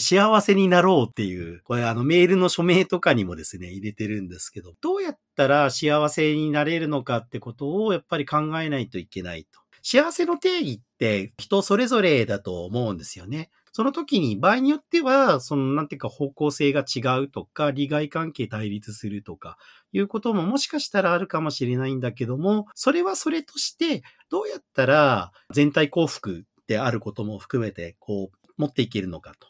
幸せになろうっていう、これあのメールの署名とかにもですね、入れてるんですけど、どうやったら幸せになれるのかってことをやっぱり考えないといけないと。幸せの定義って人それぞれだと思うんですよね。その時に場合によっては、そのなんていうか方向性が違うとか、利害関係対立するとか、いうことももしかしたらあるかもしれないんだけども、それはそれとして、どうやったら全体幸福であることも含めて、こう、持っていけるのかと。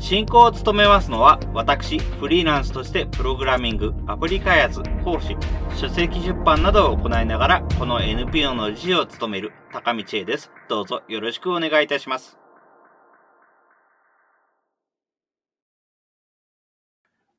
進行を務めますのは、私、フリーランスとしてプログラミング、アプリ開発、講師、書籍出版などを行いながら、この NPO の理事を務める高道恵です。どうぞよろしくお願いいたします。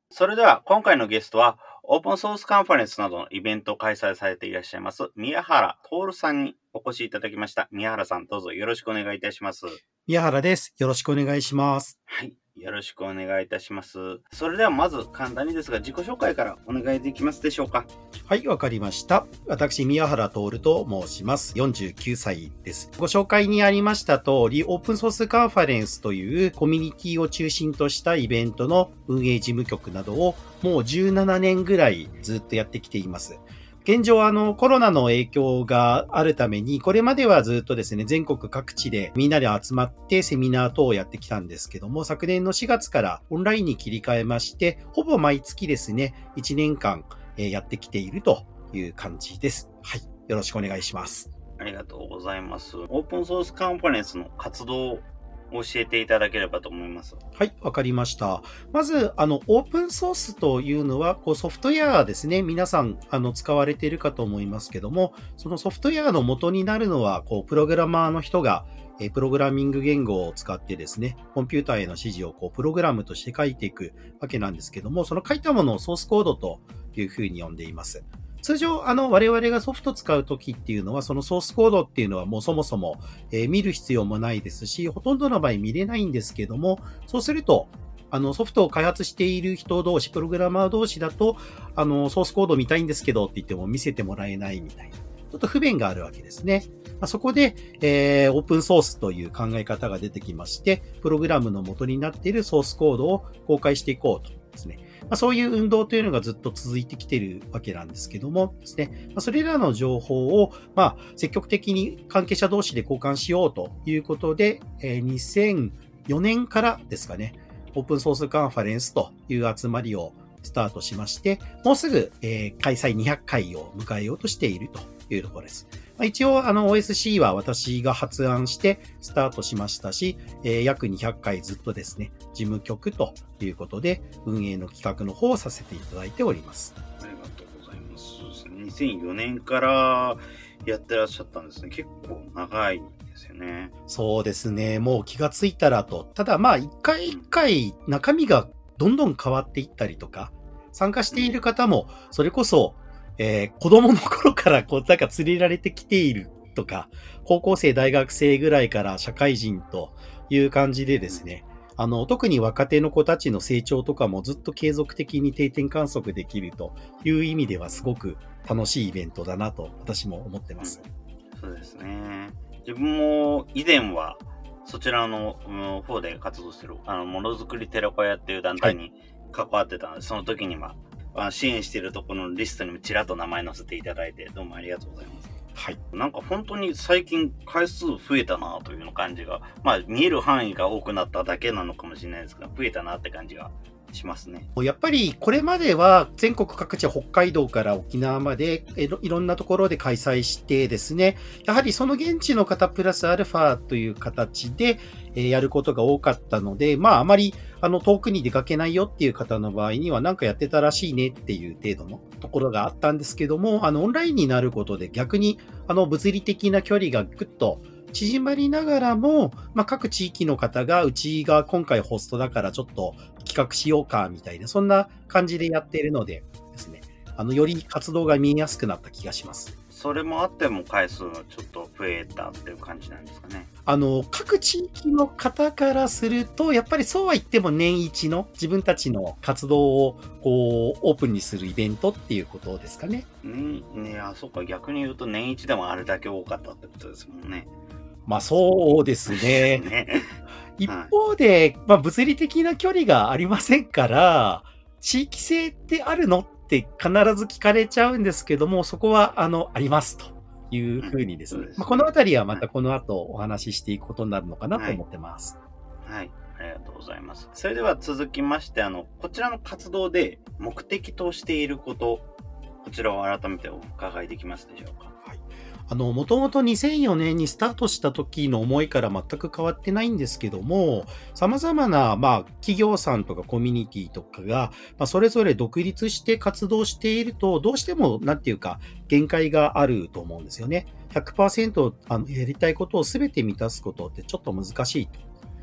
それでは、今回のゲストは、オープンソースカンファレンスなどのイベントを開催されていらっしゃいます、宮原徹さんにお越しいただきました。宮原さん、どうぞよろしくお願いいたします。宮原です。よろしくお願いします。はい。よろしくお願いいたします。それではまず簡単にですが自己紹介からお願いできますでしょうか。はい、わかりました。私、宮原徹と申します。49歳です。ご紹介にありました通り、オープンソースカンファレンスというコミュニティを中心としたイベントの運営事務局などをもう17年ぐらいずっとやってきています。現状、あの、コロナの影響があるために、これまではずっとですね、全国各地でみんなで集まってセミナー等をやってきたんですけども、昨年の4月からオンラインに切り替えまして、ほぼ毎月ですね、1年間やってきているという感じです。はい。よろしくお願いします。ありがとうございます。オープンソースカンファレンスの活動教えていただければと思います。はい、わかりました。まず、あの、オープンソースというのは、こうソフトウェアですね。皆さん、あの、使われているかと思いますけども、そのソフトウェアの元になるのは、こう、プログラマーの人が、えプログラミング言語を使ってですね、コンピューターへの指示をこうプログラムとして書いていくわけなんですけども、その書いたものをソースコードというふうに呼んでいます。通常、あの、我々がソフト使うときっていうのは、そのソースコードっていうのはもうそもそも、えー、見る必要もないですし、ほとんどの場合見れないんですけども、そうすると、あの、ソフトを開発している人同士、プログラマー同士だと、あの、ソースコード見たいんですけどって言っても見せてもらえないみたいな。ちょっと不便があるわけですね。まあ、そこで、えー、オープンソースという考え方が出てきまして、プログラムの元になっているソースコードを公開していこうとですね。ま、そういう運動というのがずっと続いてきているわけなんですけどもですね、ま、それらの情報を、ま、積極的に関係者同士で交換しようということで、え、2004年からですかね、オープンソースカンファレンスという集まりをスタートしまして、もうすぐ、え、開催200回を迎えようとしているというところです。まあ、一応、あの、OSC は私が発案してスタートしましたし、えー、約200回ずっとですね、事務局ということで、運営の企画の方をさせていただいております。ありがとうございます。2004年からやってらっしゃったんですね。結構長いですよね。そうですね。もう気がついたらと。ただまあ、一回一回中身がどんどん変わっていったりとか、参加している方も、それこそえー、子供の頃からこう、なんか連れられてきているとか、高校生、大学生ぐらいから社会人という感じでですね、あの、特に若手の子たちの成長とかもずっと継続的に定点観測できるという意味ではすごく楽しいイベントだなと私も思ってます。そうですね。自分も以前はそちらの方で活動してる、あの、ものづくり寺子屋っていう団体に関わってたので、はい、その時には支援しているところのリストにもちらっと名前載せていただいて、どうもありがとうございます。はい。なんか本当に最近回数増えたなというの感じが、まあ見える範囲が多くなっただけなのかもしれないですけど、増えたなって感じがしますね。やっぱりこれまでは全国各地北海道から沖縄までいろんなところで開催してですね、やはりその現地の方プラスアルファという形でやることが多かったので、まああまりあの遠くに出かけないよっていう方の場合には何かやってたらしいねっていう程度のところがあったんですけども、あのオンラインになることで逆にあの物理的な距離がぐっと縮まりながらも、まあ、各地域の方が、うちが今回ホストだからちょっと企画しようか、みたいな、そんな感じでやっているのでですね、あの、より活動が見えやすくなった気がします。それもあっても回数がちょっと増えたっていう感じなんですかね。あの、各地域の方からすると、やっぱりそうは言っても年一の自分たちの活動をこう、オープンにするイベントっていうことですかね。ね、ねあ、そうか、逆に言うと年一でもあれだけ多かったってことですもんね。まあそうですね。ね一方で、まあ物理的な距離がありませんから、地域性ってあるのって必ず聞かれちゃうんですけども、そこは、あの、ありますというふうにですね。まあ、このあたりはまたこの後お話ししていくことになるのかなと思ってます。はい、はいありがとうございます。それでは続きまして、あの、こちらの活動で目的としていること、こちらを改めてお伺いできますでしょうか？あの、もともと2004年にスタートした時の思いから全く変わってないんですけども、様々な、まあ、企業さんとかコミュニティとかが、まあ、それぞれ独立して活動していると、どうしても、なんていうか、限界があると思うんですよね。100%あのやりたいことを全て満たすことってちょっと難しいと。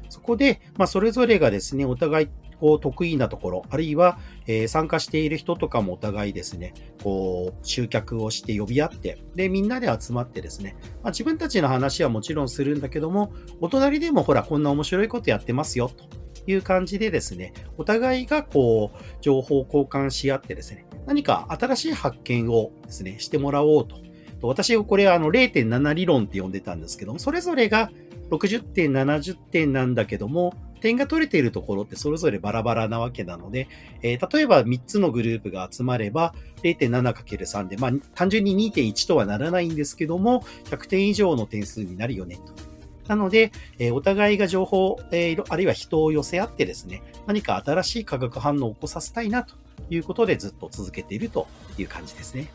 そこで、まあ、それぞれがですね、お互いこう得意なところ、あるいは、えー、参加している人とかもお互いですね、こう、集客をして呼び合って、で、みんなで集まってですね、まあ、自分たちの話はもちろんするんだけども、お隣でもほら、こんな面白いことやってますよ、という感じでですね、お互いがこう、情報交換し合ってですね、何か新しい発見をですね、してもらおうと。私、これ、あの、0.7理論って呼んでたんですけども、それぞれが60点、70点なんだけども、点が取れているところってそれぞれバラバラなわけなので、えー、例えば3つのグループが集まれば 0.7×3 で、まあ単純に2.1とはならないんですけども、100点以上の点数になるよねと。なので、え、お互いが情報、えー、あるいは人を寄せ合ってですね、何か新しい化学反応を起こさせたいなということでずっと続けているという感じですね。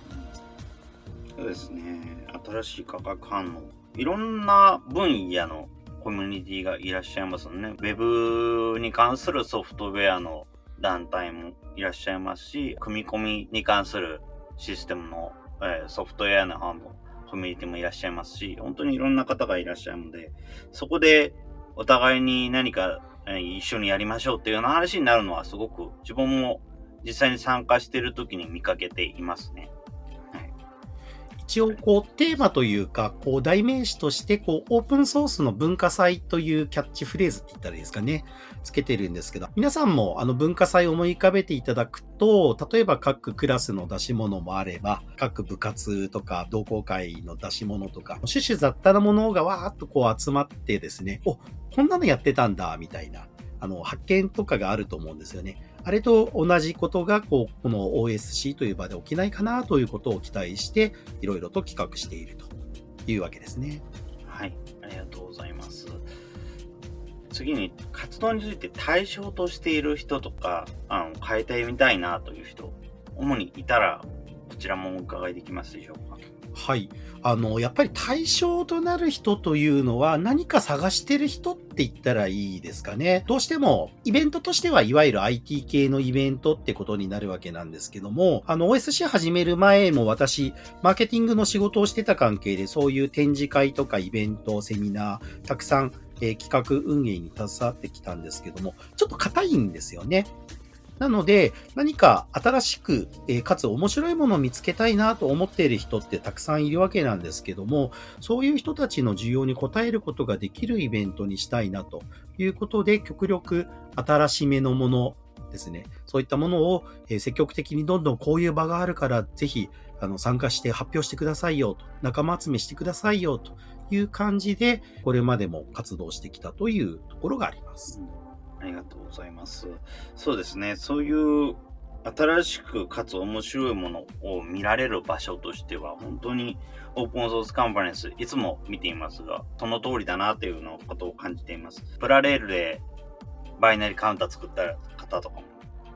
そうですね。新しい化学反応。いろんな分野のコミュニティがいらっしゃいますね。ウェブに関するソフトウェアの団体もいらっしゃいますし、組み込みに関するシステムの、えー、ソフトウェアの方のコミュニティもいらっしゃいますし、本当にいろんな方がいらっしゃるので、そこでお互いに何か、えー、一緒にやりましょうっていうような話になるのはすごく自分も実際に参加している時に見かけていますね。一応、こう、テーマというか、こう、代名詞として、こう、オープンソースの文化祭というキャッチフレーズって言ったらいいですかね。つけてるんですけど、皆さんもあの文化祭を思い浮かべていただくと、例えば各クラスの出し物もあれば、各部活とか同好会の出し物とか、種々雑多なものがわーっとこう集まってですね、お、こんなのやってたんだ、みたいな、あの、発見とかがあると思うんですよね。あれと同じことが、こう、この OSC という場で起きないかなということを期待して、いろいろと企画しているというわけですね。はい、ありがとうございます。次に、活動について対象としている人とか、あの変えてみたいなという人、主にいたら、こちらもお伺いできますでしょうか？はい。あの、やっぱり対象となる人というのは何か探してる人って言ったらいいですかね。どうしてもイベントとしてはいわゆる IT 系のイベントってことになるわけなんですけども、あの OSC 始める前も私、マーケティングの仕事をしてた関係でそういう展示会とかイベント、セミナー、たくさんえ、企画運営に携わってきたんですけども、ちょっと硬いんですよね。なので、何か新しく、えかつ面白いものを見つけたいなと思っている人ってたくさんいるわけなんですけども、そういう人たちの需要に応えることができるイベントにしたいなということで、極力新しめのものですね、そういったものを、積極的にどんどんこういう場があるから、ぜひあの参加して発表してくださいよと、仲間集めしてくださいよという感じで、これまでも活動してきたというところがあります。ありがとうございます。そうですね。そういう新しくかつ面白いものを見られる場所としては、本当にオープンソースカンファレンス、いつも見ていますが、その通りだなというのことを感じています。プラレールでバイナリカウンター作った方とかも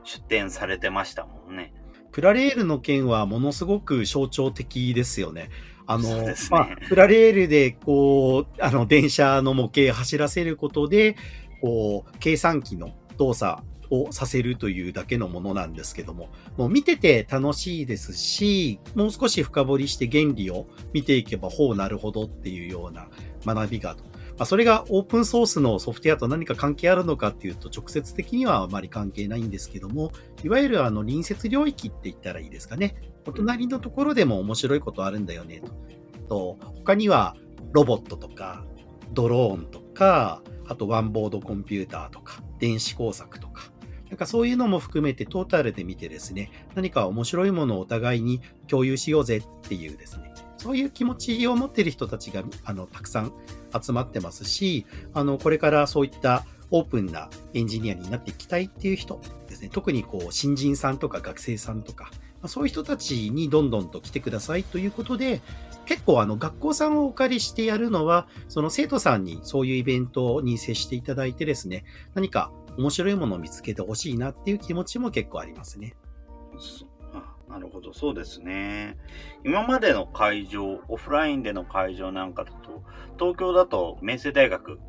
出展されてましたもんね。プラレールの件はものすごく象徴的ですよね。あの、ね、まあ、プラレールで、こう、あの、電車の模型走らせることで、こう、計算機の動作をさせるというだけのものなんですけども、もう見てて楽しいですし、もう少し深掘りして原理を見ていけば、ほうなるほどっていうような学びがとまあ、それがオープンソースのソフトウェアと何か関係あるのかっていうと、直接的にはあまり関係ないんですけども、いわゆるあの隣接領域って言ったらいいですかね。お隣のところでも面白いことあるんだよねと。と他にはロボットとか、ドローンとか、あとワンボードコンピューターとか、電子工作とか、なんかそういうのも含めてトータルで見てですね、何か面白いものをお互いに共有しようぜっていうですね、そういう気持ちを持っている人たちがあのたくさん集まってますし、あのこれからそういったオープンなエンジニアになっていきたいっていう人ですね、特にこう新人さんとか学生さんとか、そういう人たちにどんどんと来てくださいということで、結構あの学校さんをお借りしてやるのは、その生徒さんにそういうイベントに接していただいてですね、何か面白いものを見つけてほしいなっていう気持ちも結構ありますね。なるほど、そうですね。今までの会場、オフラインでの会場なんかだと、東京だと明星大学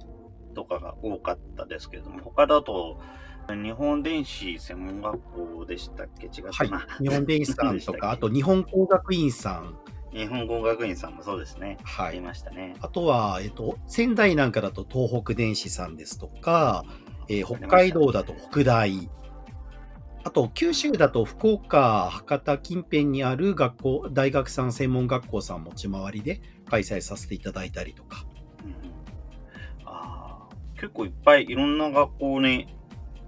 とかが多かったですけれども、他だと、日本電子専門学校でしたっけ？違ったな、はい、日本電子さんとか、あと日本工学院さん。日本工学院さんもそうですね。はい。ありましたね。あとは、えっと、仙台なんかだと東北電子さんですとか、えー、北海道だと北大、あと、九州だと福岡、博多近辺にある学校、大学さん、専門学校さん持ち回りで開催させていただいたりとか。うん、あ結構いっぱいいろんな学校に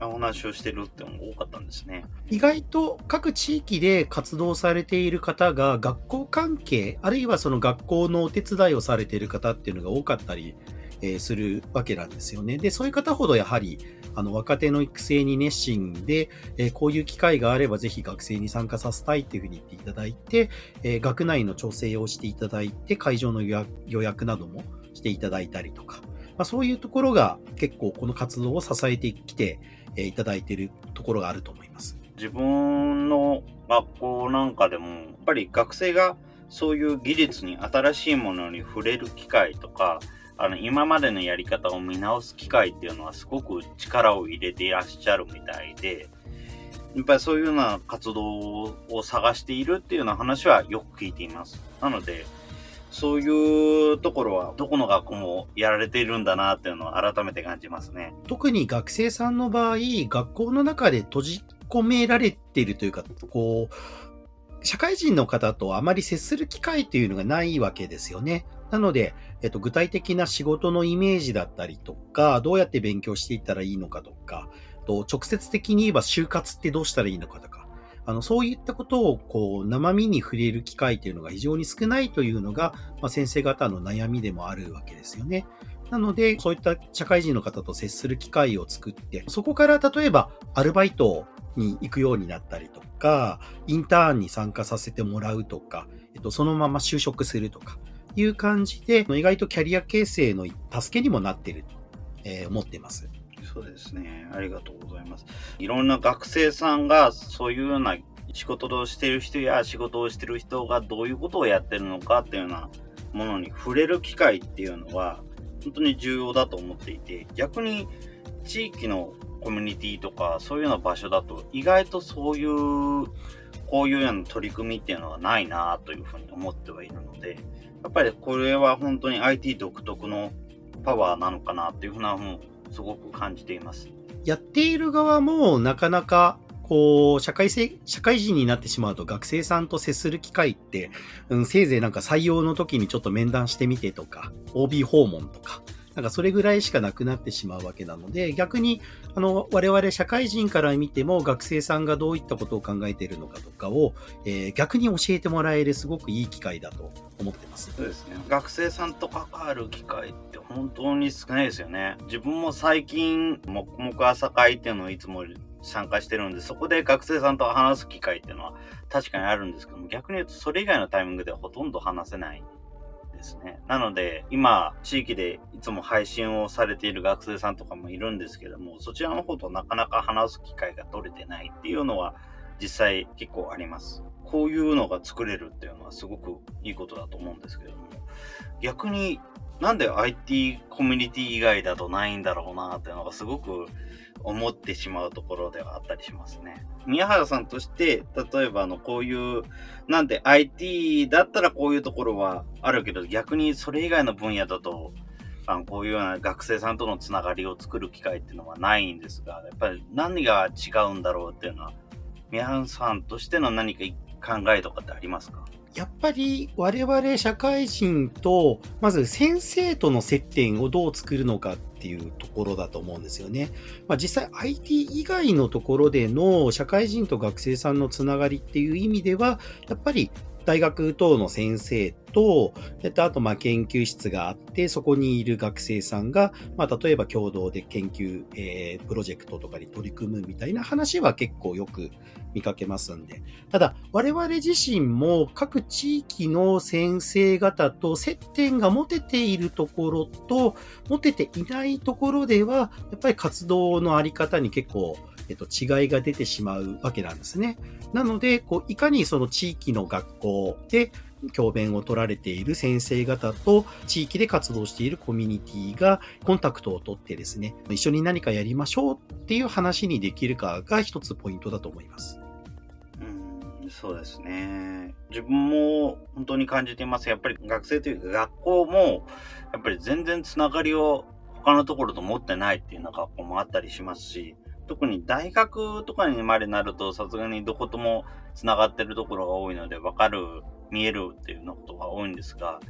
お話をしてるってのが多かったんですね。意外と各地域で活動されている方が学校関係、あるいはその学校のお手伝いをされている方っていうのが多かったりえするわけなんですよね。で、そういう方ほどやはり、あの、若手の育成に熱心で、えこういう機会があればぜひ学生に参加させたいっていうふうに言っていただいて、え学内の調整をしていただいて、会場の予約などもしていただいたりとか、まあ、そういうところが結構この活動を支えてきて、えいただいているところがあると思います。自分の学校なんかでも、やっぱり学生がそういう技術に新しいものに触れる機会とか、あの、今までのやり方を見直す機会っていうのはすごく力を入れていらっしゃるみたいで、やっぱりそういうような活動を探しているっていうような話はよく聞いています。なので、そういうところはどこの学校もやられているんだなっていうのを改めて感じますね。特に学生さんの場合、学校の中で閉じ込められているというか、こう、社会人の方とあまり接する機会というのがないわけですよね。なので、えっと、具体的な仕事のイメージだったりとか、どうやって勉強していったらいいのかとか、と直接的に言えば就活ってどうしたらいいのかとか、あの、そういったことを、こう、生身に触れる機会というのが非常に少ないというのが、まあ、先生方の悩みでもあるわけですよね。なので、そういった社会人の方と接する機会を作って、そこから例えばアルバイトに行くようになったりとか、インターンに参加させてもらうとか、えっと、そのまま就職するとか、いう感じで、意外とキャリア形成の助けにもなっていると、えー、思っています。そうですね。ありがとうございます。いろんな学生さんがそういうような仕事をしてる人や仕事をしてる人がどういうことをやってるのかっていうようなものに触れる機会っていうのは本当に重要だと思っていて、逆に地域のコミュニティとかそういうような場所だと意外とそういうこういうような取り組みっていうのはないなというふうに思ってはいるので、やっぱりこれは本当に IT 独特のパワーなのかなっていうふうなすごく感じています。やっている側もなかなかこう、社会性、社会人になってしまうと学生さんと接する機会って、うん、せいぜいなんか採用の時にちょっと面談してみてとか、OB 訪問とか、なんかそれぐらいしかなくなってしまうわけなので、逆に、あの、我々社会人から見ても学生さんがどういったことを考えているのかとかを、えー、逆に教えてもらえるすごくいい機会だと思ってます。そうですね。学生さんと関わる機会って本当に少ないですよね。自分も最近、黙々朝会っていうのをいつも参加してるんで、そこで学生さんと話す機会っていうのは確かにあるんですけども、逆に言うとそれ以外のタイミングではほとんど話せないですね。なので、今、地域でいつも配信をされている学生さんとかもいるんですけども、そちらの方となかなか話す機会が取れてないっていうのは実際結構あります。こういうのが作れるっていうのはすごくいいことだと思うんですけども、逆になんで IT コミュニティ以外だとないんだろうなっていうのがすごく思ってしまうところではあったりしますね。宮原さんとして、例えばあの、こういう、なんで IT だったらこういうところはあるけど、逆にそれ以外の分野だと、あのこういうような学生さんとのつながりを作る機会っていうのはないんですが、やっぱり何が違うんだろうっていうのは、宮原さんとしての何か考えとかってありますか？やっぱり我々社会人と、まず先生との接点をどう作るのかっていうところだと思うんですよね。まあ、実際 IT 以外のところでの社会人と学生さんのつながりっていう意味では、やっぱり大学等の先生と、えっと、あと、ま、研究室があって、そこにいる学生さんが、まあ、例えば共同で研究、えー、プロジェクトとかに取り組むみたいな話は結構よく見かけますんで。ただ、我々自身も各地域の先生方と接点が持てているところと、持てていないところでは、やっぱり活動のあり方に結構、えっと、違いが出てしまうわけなんですね。なので、こういかにその地域の学校で教鞭を取られている先生方と地域で活動しているコミュニティがコンタクトを取ってですね、一緒に何かやりましょうっていう話にできるかが一つポイントだと思います。うん、そうですね。自分も本当に感じています。やっぱり学生というか学校も、やっぱり全然つながりを他のところと持ってないっていうような学校もあったりしますし、特に大学とかにまでなると、さすがにどことも繋がってるところが多いので、わかる、見えるっていうようなことが多いんですが、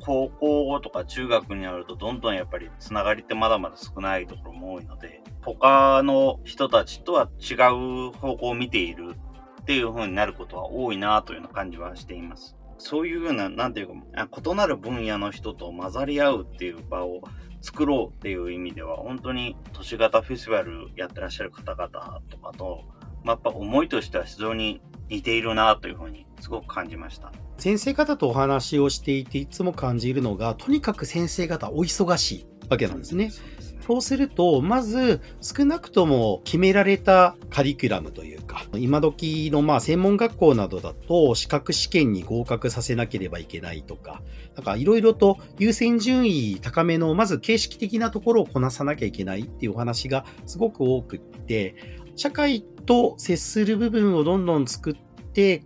高校とか中学になると、どんどんやっぱり繋がりってまだまだ少ないところも多いので、他の人たちとは違う方向を見ているっていう風になることは多いなというような感じはしています。そういうような、なんていうか、異なる分野の人と混ざり合うっていう場を作ろうっていう意味では、本当に都市型フェスティバルやってらっしゃる方々とかと、まあ、やっぱ思いとしては非常に似ているなというふうにすごく感じました。先生方とお話をしていていつも感じるのが、とにかく先生方お忙しいわけなんですね。そうすると、まず少なくとも決められたカリキュラムというか、今時のまあ専門学校などだと資格試験に合格させなければいけないとか、なんかいろいろと優先順位高めの、まず形式的なところをこなさなきゃいけないっていうお話がすごく多くって、社会と接する部分をどんどん作って、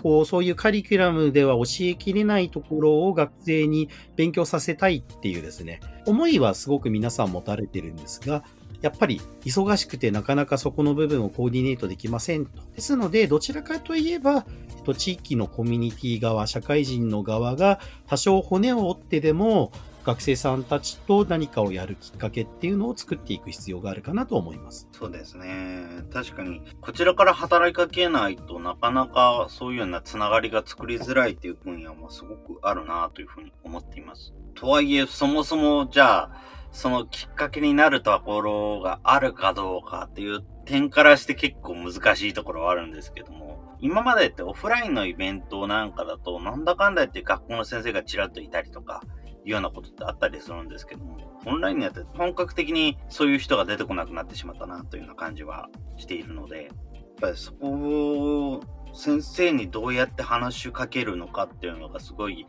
こう、そういうカリキュラムでは教えきれないところを学生に勉強させたいっていうですね、思いはすごく皆さん持たれてるんですが、やっぱり忙しくてなかなかそこの部分をコーディネートできませんと。ですので、どちらかといえば、えっと、地域のコミュニティ側、社会人の側が多少骨を折ってでも、学生さんたちと何かをやるきっかけっていうのを作っていく必要があるかなと思います。そうですね。確かに、こちらから働きかけないとなかなかそういうようなつながりが作りづらいっていう分野もすごくあるなというふうに思っています。とはいえ、そもそもじゃあ、そのきっかけになるところがあるかどうかっていう点からして結構難しいところはあるんですけども、今までってオフラインのイベントなんかだと、なんだかんだ言って学校の先生がちらっといたりとか、いうようなことってあったりするんですけども、オンラインにやって本格的にそういう人が出てこなくなってしまったなというような感じはしているので、やっぱりそこを先生にどうやって話しかけるのかっていうのがすごい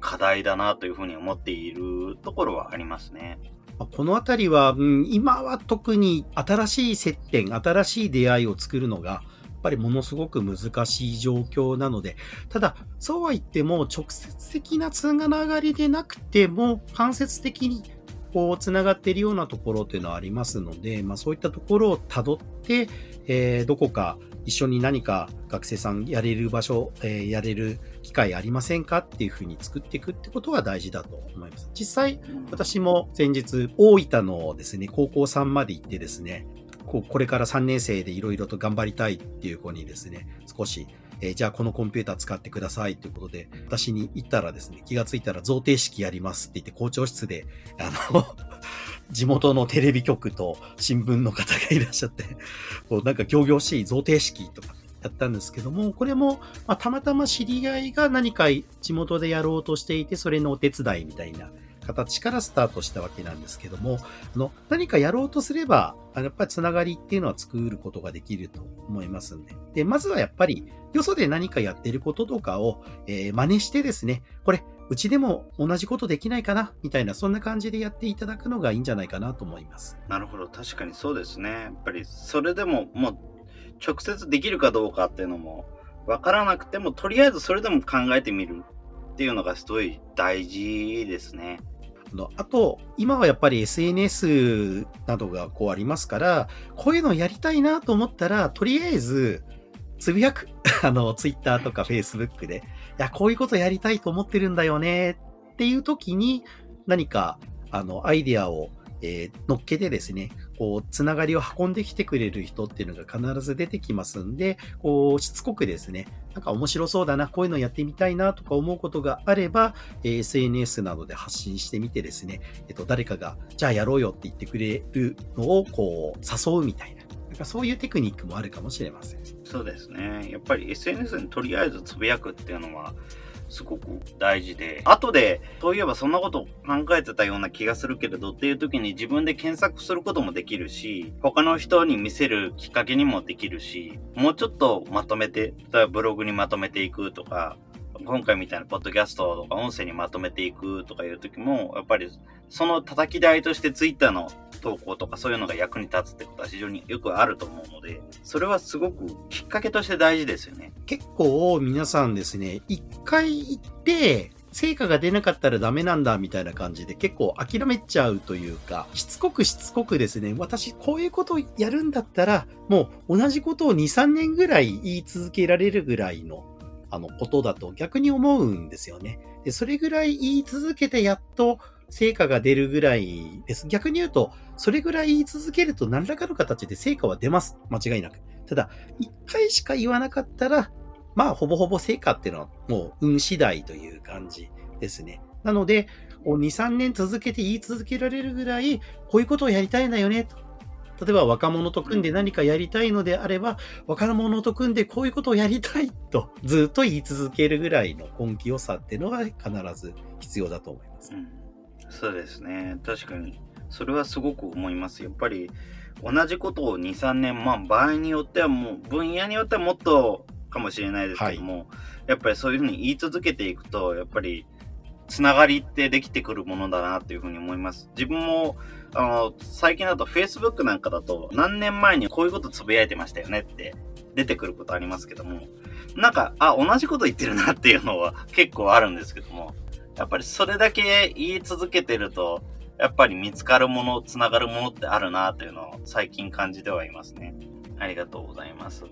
課題だなというふうに思っているところはありますね。このあたりは、うん、今は特に新しい接点、新しい出会いを作るのがぱりものすごく難しい状況なので、ただ、そうは言っても、直接的なつながりでなくても、間接的にこう、つながっているようなところっていうのはありますので、まあそういったところをたどって、えー、どこか一緒に何か学生さんやれる場所、えー、やれる機会ありませんかっていうふうに作っていくってことが大事だと思います。実際、私も先日、大分のですね、高校3まで行ってですね、こうこれから3年生でいろいろと頑張りたいっていう子にですね、少し、えー、じゃあこのコンピューター使ってくださいということで、私に言ったらですね、気がついたら贈呈式やりますって言って校長室で、あの 地元のテレビ局と新聞の方がいらっしゃって、こうなんか行々しい贈呈式とかやったんですけども、これも、まあ、たまたま知り合いが何か地元でやろうとしていて、それのお手伝いみたいな形からスタートしたわけなんですけども、あの、何かやろうとすれば、やっぱりつながりっていうのは作ることができると思いますんで。で、まずはやっぱり、よそで何かやってることとかを、えー、真似してですね、これ、うちでも同じことできないかなみたいな、そんな感じでやっていただくのがいいんじゃないかなと思います。なるほど。確かにそうですね。やっぱり、それでも、もう、直接できるかどうかっていうのも、わからなくても、とりあえずそれでも考えてみるっていうのがすごい大事ですね。あと、今はやっぱり SNS などがこうありますから、こういうのやりたいなと思ったら、とりあえず、つぶやく。あの、Twitter とか Facebook で、いや、こういうことやりたいと思ってるんだよねっていう時に、何か、あの、アイデアをえー、乗っけてですね、こう、つながりを運んできてくれる人っていうのが必ず出てきますんで、こう、しつこくですね、なんか面白そうだな、こういうのやってみたいなとか思うことがあれば、え、SNS などで発信してみてですね、えっと、誰かが、じゃあやろうよって言ってくれるのを、こう、誘うみたいな。なんかそういうテクニックもあるかもしれません。そうですね。やっぱり SNS にとりあえずつぶやくっていうのは、すごく大事で、後で、そういえばそんなこと考えてたような気がするけれどっていう時に自分で検索することもできるし、他の人に見せるきっかけにもできるし、もうちょっとまとめて、例えばブログにまとめていくとか、今回みたいなポッドキャストとか音声にまとめていくとかいう時も、やっぱりその叩き台としてツイッターの投稿とかそういうのが役に立つってことは非常によくあると思うので、それはすごくきっかけとして大事ですよね。結構皆さんですね、一回行って、成果が出なかったらダメなんだみたいな感じで結構諦めちゃうというか、しつこくしつこくですね、私こういうことをやるんだったら、もう同じことを2、3年ぐらい言い続けられるぐらいのあの、ことだと逆に思うんですよね。で、それぐらい言い続けてやっと成果が出るぐらいです。逆に言うと、それぐらい言い続けると何らかの形で成果は出ます。間違いなく。ただ、一回しか言わなかったら、まあ、ほぼほぼ成果っていうのはもう運次第という感じですね。なので、2、3年続けて言い続けられるぐらい、こういうことをやりたいんだよね、と。例えば若者と組んで何かやりたいのであれば、若者と組んでこういうことをやりたいとずっと言い続けるぐらいの根気良さっていうのが必ず必要だと思います。うん、そうですね。確かに。それはすごく思います。やっぱり同じことを2、3年、まあ場合によってはもう分野によってはもっとかもしれないですけども、はい、やっぱりそういうふうに言い続けていくと、やっぱりつながりってできてくるものだなっていうふうに思います。自分もあの、最近だと Facebook なんかだと何年前にこういうことつぶやいてましたよねって出てくることありますけども、なんか、あ、同じこと言ってるなっていうのは結構あるんですけども、やっぱりそれだけ言い続けてると、やっぱり見つかるもの、つながるものってあるなというのを最近感じてはいますね。ありがとうございます。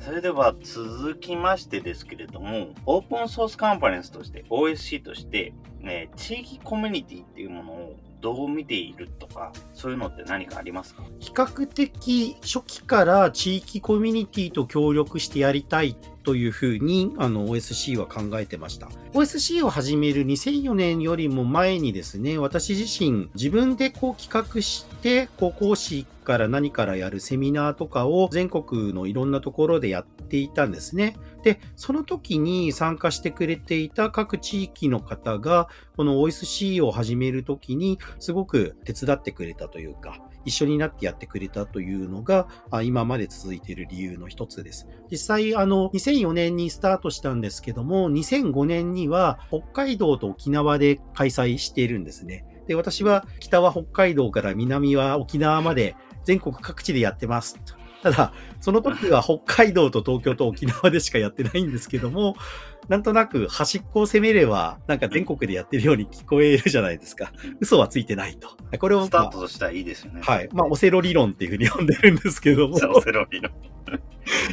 それでは続きましてですけれども、オープンソースカンファレンスとして、OSC として、ね、地域コミュニティっていうものをどう見ているとか、そういうのって何かありますか？比較的初期から地域コミュニティと協力してやりたいというふうにあの OSC は考えてました。OSC を始める2004年よりも前にですね、私自身自分でこう企画して、こう講師から何からやるセミナーとかを全国のいろんなところでやっていたんですね。で、その時に参加してくれていた各地域の方が、この OSC を始める時にすごく手伝ってくれたというか、一緒になってやってくれたというのが、今まで続いている理由の一つです。実際、あの、2004年にスタートしたんですけども、2005年には北海道と沖縄で開催しているんですね。で、私は北は北海道から南は沖縄まで全国各地でやってます。ただ、その時は北海道と東京と沖縄でしかやってないんですけども、なんとなく端っこを攻めれば、なんか全国でやってるように聞こえるじゃないですか。嘘はついてないと。これを、スタートとしてはいいですよね。はい。まあ、オセロ理論っていうふうに呼んでるんですけども。オセロ理論。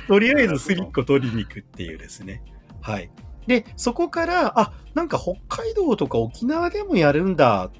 とりあえずスリッコ取りに行くっていうですね。はい。で、そこから、あ、なんか北海道とか沖縄でもやるんだっ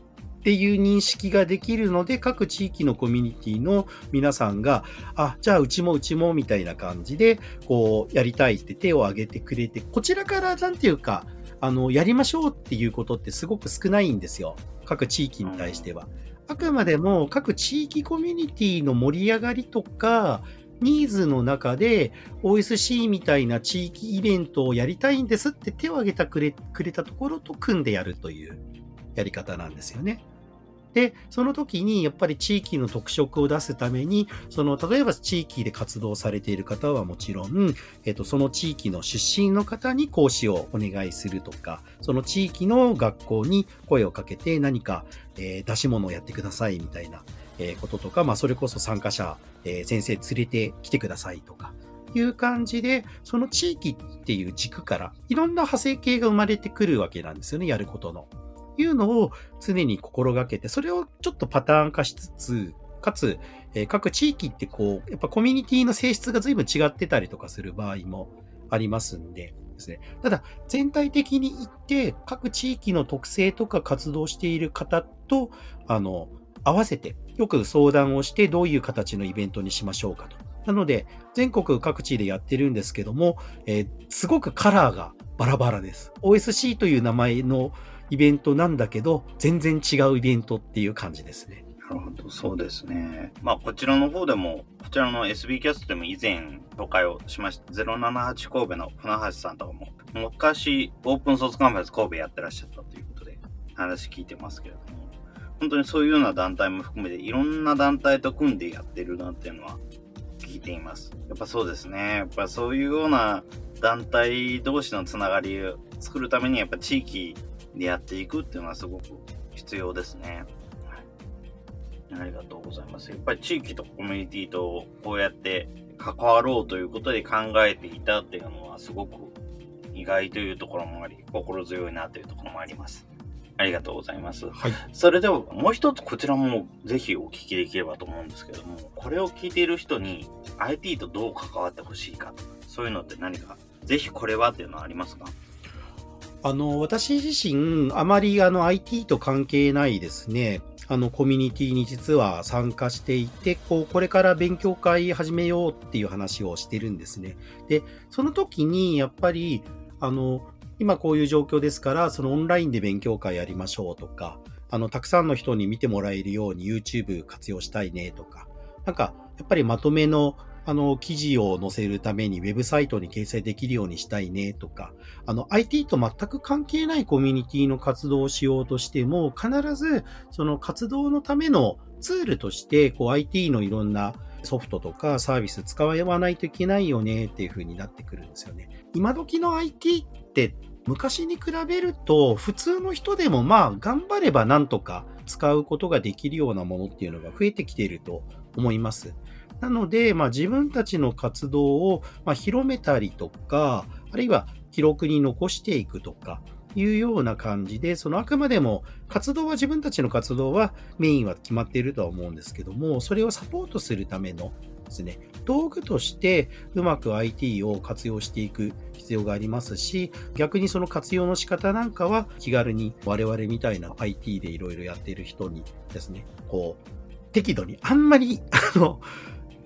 っていう認識ができるので、各地域のコミュニティの皆さんが、あ、じゃあうちもうちもみたいな感じで、こう、やりたいって手を挙げてくれて、こちらからなんていうか、あの、やりましょうっていうことってすごく少ないんですよ。各地域に対しては。あくまでも各地域コミュニティの盛り上がりとか、ニーズの中で OSC みたいな地域イベントをやりたいんですって手を挙げてくくれたところと組んでやるというやり方なんですよね。で、その時にやっぱり地域の特色を出すために、その、例えば地域で活動されている方はもちろん、えっと、その地域の出身の方に講師をお願いするとか、その地域の学校に声をかけて何か、えー、出し物をやってくださいみたいな、えー、こととか、まあ、それこそ参加者、えー、先生連れてきてくださいとか、いう感じで、その地域っていう軸からいろんな派生系が生まれてくるわけなんですよね、やることの。いうのを常に心がけて、それをちょっとパターン化しつつ、かつ、えー、各地域ってこう、やっぱコミュニティの性質が随分違ってたりとかする場合もありますんで、ですね。ただ、全体的に言って、各地域の特性とか活動している方と、あの、合わせて、よく相談をして、どういう形のイベントにしましょうかと。なので、全国各地でやってるんですけども、えー、すごくカラーがバラバラです。OSC という名前のイベントなんだけど、全然違うイベントっていう感じですね。なるほど、そうですね。まあ、こちらの方でも、こちらの SB キャストでも以前紹介をしました、078神戸の船橋さんとかも、昔、オープンソースカンファレンス神戸やってらっしゃったということで、話聞いてますけれども、本当にそういうような団体も含めて、いろんな団体と組んでやってるなっていうのは聞いています。やっぱそうですね。やっぱそういうような団体同士のつながりを作るために、やっぱ地域でやっていくっていうのはすごく必要ですね。はい、ありがとうございます。やっぱり地域とコミュニティとこうやって関わろうということで考えていたっていうのはすごく意外というところもあり、心強いなというところもあります。ありがとうございます。はい。それではもう一つこちらもぜひお聞きできればと思うんですけども、これを聞いている人に IT とどう関わってほしいか、そういうのって何か、ぜひこれはっていうのはありますか？あの、私自身、あまりあの IT と関係ないですね、あのコミュニティに実は参加していて、こう、これから勉強会始めようっていう話をしてるんですね。で、その時にやっぱり、あの、今こういう状況ですから、そのオンラインで勉強会やりましょうとか、あの、たくさんの人に見てもらえるように YouTube 活用したいねとか、なんか、やっぱりまとめのあの、記事を載せるためにウェブサイトに掲載できるようにしたいねとか、あの、IT と全く関係ないコミュニティの活動をしようとしても、必ずその活動のためのツールとして、こう IT のいろんなソフトとかサービス使わないといけないよねっていう風になってくるんですよね。今時の IT って昔に比べると普通の人でもまあ頑張ればなんとか使うことができるようなものっていうのが増えてきていると思います。なので、まあ、自分たちの活動を、ま広めたりとか、あるいは記録に残していくとか、いうような感じで、そのあくまでも活動は自分たちの活動はメインは決まっているとは思うんですけども、それをサポートするためのですね、道具としてうまく IT を活用していく必要がありますし、逆にその活用の仕方なんかは気軽に我々みたいな IT でいろいろやっている人にですね、こう、適度にあんまり、あの、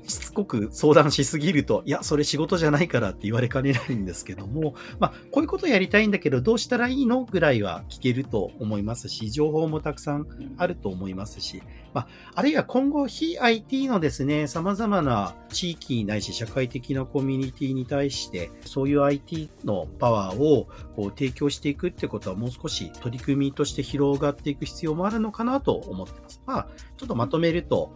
しつこく相談しすぎると、いや、それ仕事じゃないからって言われかねないんですけども、まあ、こういうことやりたいんだけど、どうしたらいいのぐらいは聞けると思いますし、情報もたくさんあると思いますし、まあ、あるいは今後、非 IT のですね、様々な地域ないし社会的なコミュニティに対して、そういう IT のパワーをこう提供していくってことはもう少し取り組みとして広がっていく必要もあるのかなと思ってます。まあ、ちょっとまとめると、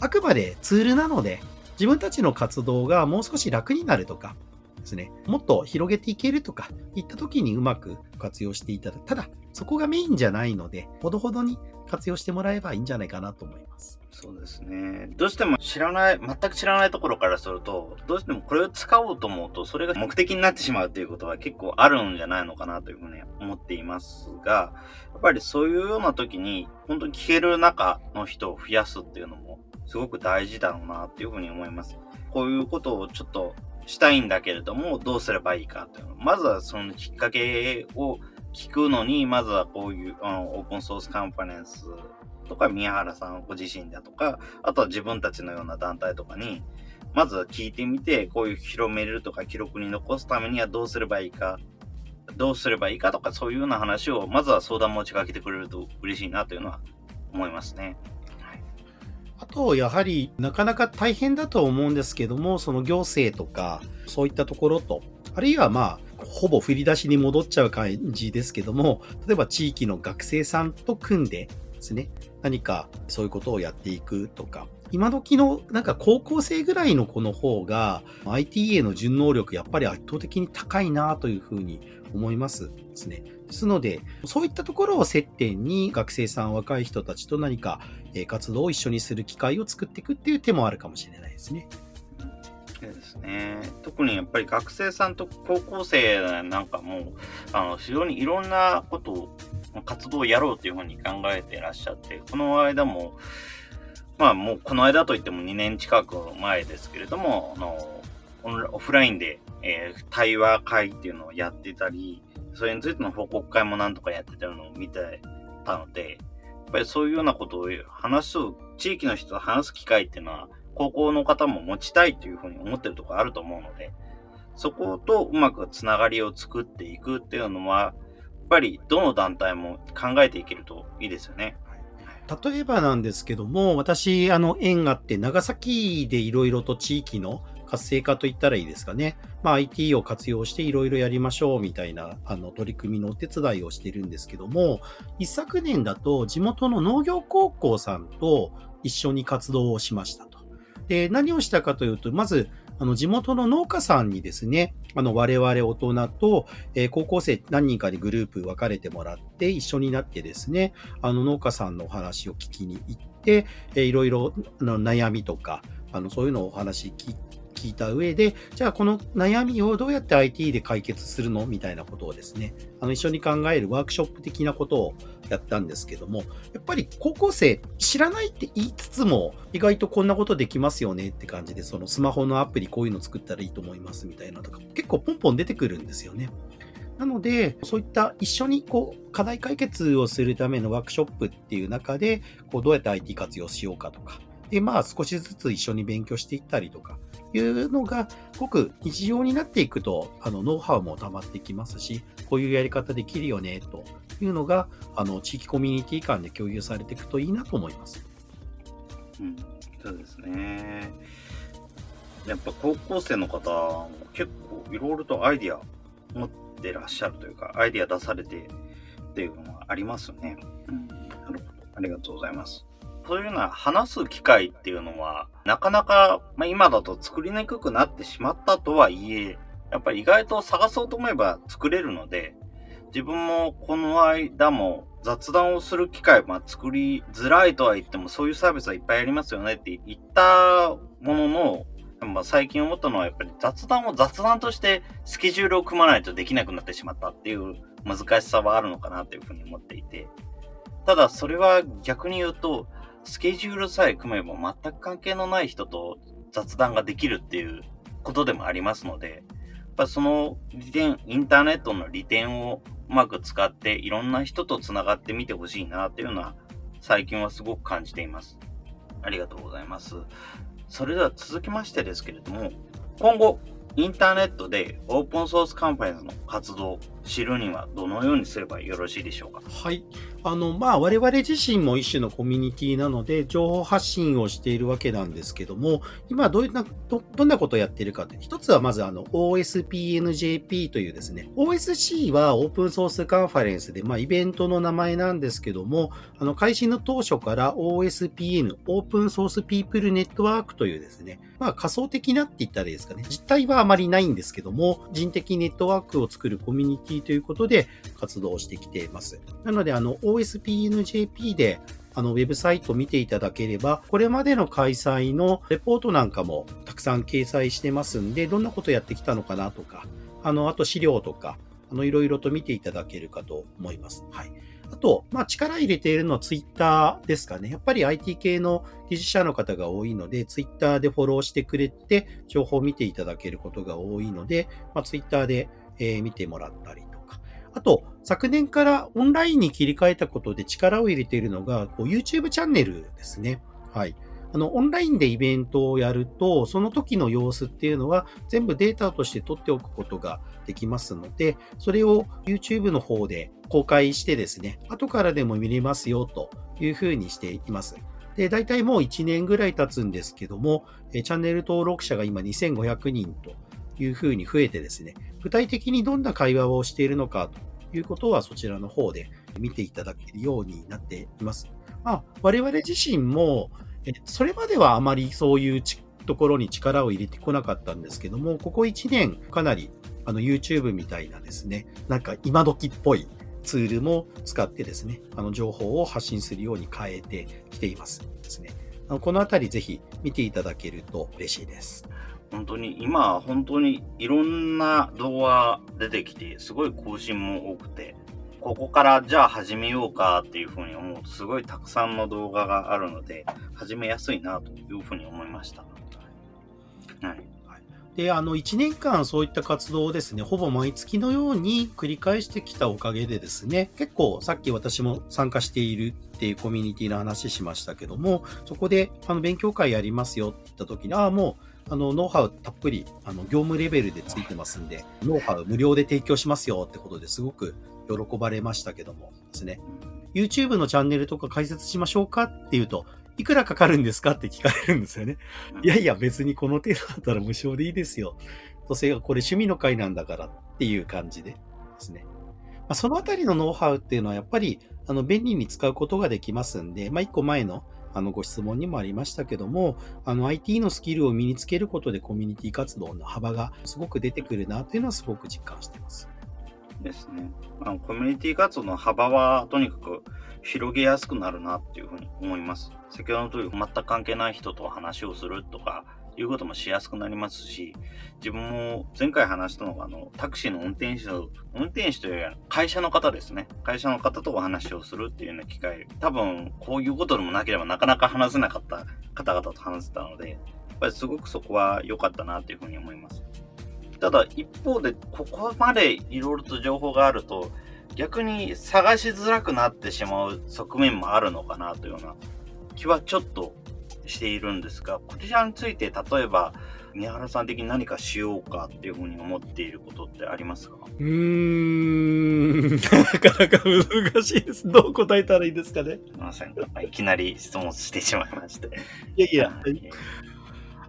あくまでツールなので、自分たちの活動がもう少し楽になるとか、ですね、もっと広げていけるとか、いった時にうまく活用していただく。ただ、そこがメインじゃないので、ほどほどに活用してもらえばいいんじゃないかなと思います。そうですね。どうしても知らない、全く知らないところからすると、どうしてもこれを使おうと思うと、それが目的になってしまうということは結構あるんじゃないのかなというふうに思っていますが、やっぱりそういうような時に、本当に聞ける中の人を増やすっていうのもすごく大事だろうなっていうふうに思います。こういうことをちょっとしたいんだけれども、どうすればいいかというの。まずはそのきっかけを聞くのに、まずはこういう、うん、オープンソースカンファレンスとか、宮原さんご自身だとか、あとは自分たちのような団体とかに、まずは聞いてみて、こういう広めるとか記録に残すためにはどうすればいいか、どうすればいいかとか、そういうような話を、まずは相談持ちかけてくれると嬉しいなというのは思いますね。あと、やはり、なかなか大変だと思うんですけども、その行政とか、そういったところと、あるいはまあ、ほぼ振り出しに戻っちゃう感じですけども、例えば地域の学生さんと組んで、ですね。何かそういうことをやっていくとか、今時のなんか高校生ぐらいの子の方が IT への順応力やっぱり圧倒的に高いなというふうに思いますですね。ですので、そういったところを接点に学生さん、若い人たちと何か活動を一緒にする機会を作っていくっていう手もあるかもしれないですね。そうですね。特にやっぱり学生さんと高校生なんかも、あの、非常にいろんなことを、活動をやろうというふうに考えていらっしゃって、この間も、まあもうこの間といっても2年近く前ですけれども、あの、オフラインで、えー、対話会っていうのをやってたり、それについての報告会もなんとかやってたのを見てたので、ぱりそういうようなことを話す、地域の人と話す機会っていうのは、高校の方も持ちたいというふうに思ってるところあると思うので、そことうまくつながりを作っていくっていうのは、やっぱりどの団体も考えていけるといいですよね。例えばなんですけども、私、あの、縁があって、長崎でいろいろと地域の活性化といったらいいですかね。まあ、IT を活用していろいろやりましょうみたいな、あの、取り組みのお手伝いをしてるんですけども、一昨年だと地元の農業高校さんと一緒に活動をしましたと。で、何をしたかというと、まず、あの、地元の農家さんにですね、あの、我々大人と、えー、高校生何人かにグループ分かれてもらって、一緒になってですね、あの、農家さんのお話を聞きに行って、えー、いろいろの悩みとか、あの、そういうのをお話聞聞いた上で、じゃあこの悩みをどうやって IT で解決するの？みたいなことをですね、あの一緒に考えるワークショップ的なことをやったんですけども、やっぱり高校生知らないって言いつつも、意外とこんなことできますよね？って感じで、そのスマホのアプリこういうの作ったらいいと思います？みたいなとか、結構ポンポン出てくるんですよね。なので、そういった一緒にこう課題解決をするためのワークショップっていう中で、こうどうやって IT 活用しようかとか、で、まあ少しずつ一緒に勉強していったりとか、いうのが、ごく日常になっていくと、あの、ノウハウも溜まってきますし、こういうやり方できるよね、というのが、あの、地域コミュニティ間で共有されていくといいなと思います。うん、そうですね。やっぱ高校生の方、結構いろいろとアイディア持ってらっしゃるというか、アイディア出されてっていうのはありますよね。うん、なるほど。ありがとうございます。そういうような話す機会っていうのは、なかなか、まあ、今だと作りにくくなってしまったとはいえ、やっぱり意外と探そうと思えば作れるので、自分もこの間も雑談をする機会、まあ、作りづらいとは言ってもそういうサービスはいっぱいありますよねって言ったものの、まあ、最近思ったのはやっぱり雑談を雑談としてスケジュールを組まないとできなくなってしまったっていう難しさはあるのかなというふうに思っていて、ただそれは逆に言うと、スケジュールさえ組めば全く関係のない人と雑談ができるっていうことでもありますので、やっぱその利点、インターネットの利点をうまく使っていろんな人と繋がってみてほしいなっていうのは最近はすごく感じています。ありがとうございます。それでは続きましてですけれども、今後インターネットでオープンソースカンパニーズの活動知るにはどのようにすればよろしいでしょうか？はい。あの、まあ、我々自身も一種のコミュニティなので、情報発信をしているわけなんですけども、今どういうな、ど、どんなことをやっているかという。一つはまずあの、OSPNJP というですね、OSC はオープンソースカンファレンスで、まあ、イベントの名前なんですけども、あの、開始の当初から OSPN、オープンソースピープルネットワークというですね、まあ、仮想的なって言ったらいいですかね。実態はあまりないんですけども、人的ネットワークを作るコミュニティということで活動してきています。なので、あの、OSPNJP であの、ウェブサイトを見ていただければ、これまでの開催のレポートなんかもたくさん掲載してますんで、どんなことやってきたのかなとか、あの、あと資料とか、あの、いろいろと見ていただけるかと思います。はい。あと、まあ、力入れているのはツイッターですかね。やっぱり IT 系の技術者の方が多いので、ツイッターでフォローしてくれて、情報を見ていただけることが多いので、まあ、ツイッターで、えー、見てもらったり。あと、昨年からオンラインに切り替えたことで力を入れているのが、YouTube チャンネルですね。はい。あの、オンラインでイベントをやると、その時の様子っていうのは全部データとして取っておくことができますので、それを YouTube の方で公開してですね、後からでも見れますよというふうにしています。で、大体もう1年ぐらい経つんですけども、チャンネル登録者が今2500人というふうに増えてですね、具体的にどんな会話をしているのかいうことはそちらの方で見ていただけるようになっています。まあ、我々自身も、それまではあまりそういうところに力を入れてこなかったんですけども、ここ1年かなりあの YouTube みたいなですね、なんか今時っぽいツールも使ってですね、あの情報を発信するように変えてきていますですね。このあたりぜひ見ていただけると嬉しいです。本当に今本当にいろんな動画出てきてすごい更新も多くてここからじゃあ始めようかっていうふうに思うとすごいたくさんの動画があるので始めやすいなというふうに思いました。はい。で、あの、1年間そういった活動をですね、ほぼ毎月のように繰り返してきたおかげでですね、結構さっき私も参加しているっていうコミュニティの話しましたけども、そこで、あの、勉強会やりますよって言った時に、ああ、もう、あの、ノウハウたっぷり、あの、業務レベルでついてますんで、ノウハウ無料で提供しますよってことですごく喜ばれましたけどもですね。YouTube のチャンネルとか解説しましょうかっていうと、いくらかかるんですかって聞かれるんですよね。いやいや、別にこの程度だったら無償でいいですよ。とせがこれ趣味の会なんだからっていう感じでですね。まあ、そのあたりのノウハウっていうのはやっぱりあの便利に使うことができますんで、まあ、一個前のあのご質問にもありましたけども、あの IT のスキルを身につけることでコミュニティ活動の幅がすごく出てくるなというのはすごく実感してます。ですね。あのコミュニティ活動の幅はとにかく広げやすくなるなっていうふうに思います。先ほどの通り全く関係ない人と話をするとかいうこともしやすくなりますし、自分も前回話したのが、あの、タクシーの運転手の、運転手という会社の方ですね。会社の方とお話をするっていうような機会、多分こういうことでもなければなかなか話せなかった方々と話せたので、やっぱりすごくそこは良かったなというふうに思います。ただ一方で、ここまでいろいろと情報があると、逆に探しづらくなってしまう側面もあるのかなというような気はちょっとしているんですが、こちらについて例えば、宮原さん的に何かしようかっていうふうに思っていることってありますか？うーん、なかなか難しいです。どう答えたらいいですかね？すみません。いきなり質問してしまいまして。いやいや。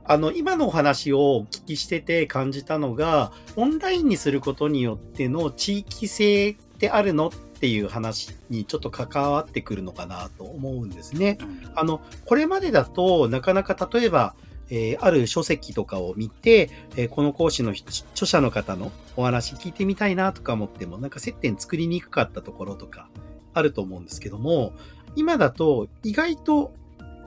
あの、今のお話をお聞きしてて感じたのが、オンラインにすることによっての地域性ってあるのっていう話にちょっと関わってくるのかなと思うんですね。あの、これまでだとなかなか例えば、えー、ある書籍とかを見て、えー、この講師の著者の方のお話聞いてみたいなとか思っても、なんか接点作りにくかったところとかあると思うんですけども、今だと意外と、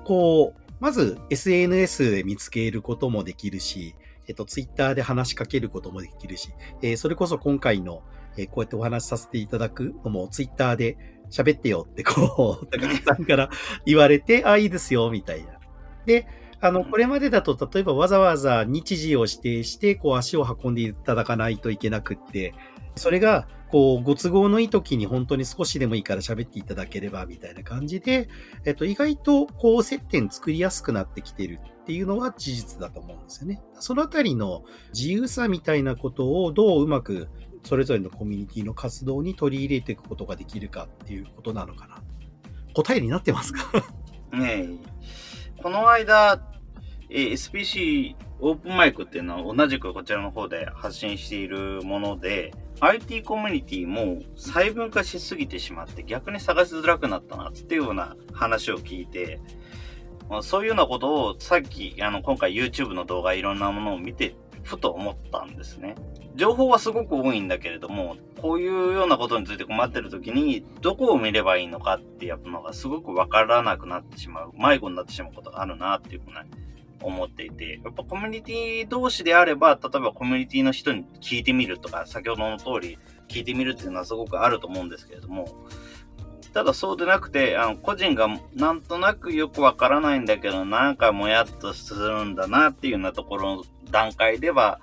こう、まず SNS で見つけることもできるし、えっと、Twitter で話しかけることもできるし、えー、それこそ今回のえー、こうやってお話しさせていただくのも、ツイッターで喋ってよってこう、高木さんから言われて、あ、いいですよ、みたいな。で、あの、これまでだと、例えばわざわざ日時を指定して、こう足を運んでいただかないといけなくって、それが、こう、ご都合のいい時に本当に少しでもいいから喋っていただければ、みたいな感じで、えっと、意外と、こう、接点作りやすくなってきてるっていうのは事実だと思うんですよね。そのあたりの自由さみたいなことをどううまくそれぞれのコミュニティの活動に取り入れていくことができるかっていうことなのかな。答えになってますか？ねえ。この間、え SPC オープンマイクっていうのは同じくこちらの方で発信しているもので、IT コミュニティも細分化しすぎてしまって逆に探しづらくなったなっていうような話を聞いて、そういうようなことをさっき、あの、今回 YouTube の動画いろんなものを見てふと思ったんですね。情報はすごく多いんだけれども、こういうようなことについて困ってる時に、どこを見ればいいのかっていうのがすごくわからなくなってしまう、迷子になってしまうことがあるなっていうふうに思っていて、やっぱコミュニティ同士であれば、例えばコミュニティの人に聞いてみるとか、先ほどの通り聞いてみるっていうのはすごくあると思うんですけれども、ただそうでなくて、あの、個人がなんとなくよくわからないんだけど、なんかもやっとするんだなっていうようなところの段階では、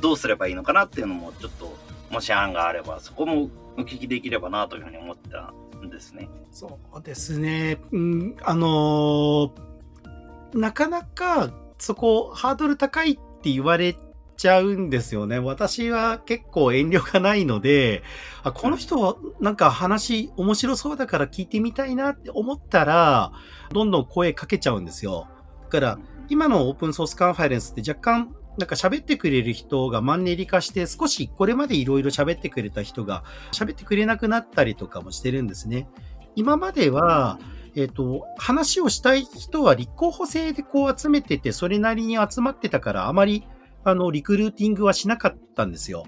どうすればいいのかなっていうのも、ちょっと、もし案があれば、そこもお聞きできればなというふうに思ったんですね。そうですね。うん、あのー、なかなかそこハードル高いって言われちゃうんですよね。私は結構遠慮がないので、あこの人はなんか話面白そうだから聞いてみたいなって思ったら、どんどん声かけちゃうんですよ。だから、今のオープンソースカンファレンスって若干なんか喋ってくれる人がマンネリ化して少しこれまでいろいろ喋ってくれた人が喋ってくれなくなったりとかもしてるんですね。今までは、えっ、と、話をしたい人は立候補制でこう集めてて、それなりに集まってたから、あまり、あの、リクルーティングはしなかったんですよ。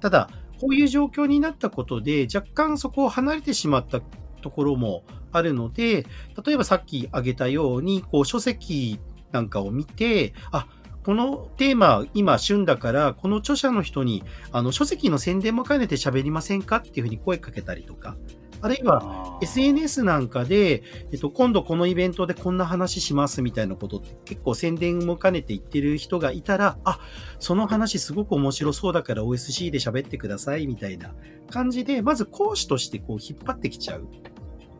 ただ、こういう状況になったことで、若干そこを離れてしまったところもあるので、例えばさっき挙げたように、こう書籍なんかを見て、あ、このテーマ、今旬だから、この著者の人に、あの、書籍の宣伝も兼ねて喋りませんか？っていうふうに声かけたりとか、あるいは SNS なんかで、えっと、今度このイベントでこんな話しますみたいなことって結構宣伝も兼ねて言ってる人がいたら、あ、その話すごく面白そうだから OSC で喋ってくださいみたいな感じで、まず講師としてこう引っ張ってきちゃう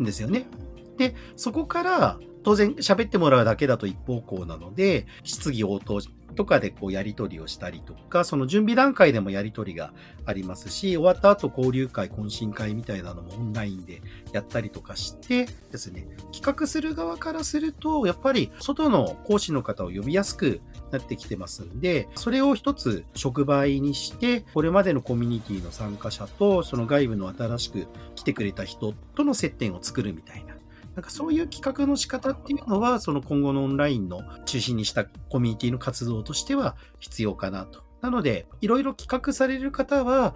んですよね。で、そこから当然喋ってもらうだけだと一方向なので、質疑応答とかでこうやり取りをしたりとか、その準備段階でもやり取りがありますし、終わった後交流会、懇親会みたいなのもオンラインでやったりとかしてですね、企画する側からすると、やっぱり外の講師の方を呼びやすくなってきてますんで、それを一つ触媒にして、これまでのコミュニティの参加者と、その外部の新しく来てくれた人との接点を作るみたいな。なんかそういう企画の仕方っていうのは、その今後のオンラインの中心にしたコミュニティの活動としては必要かなと。なので、いろいろ企画される方は、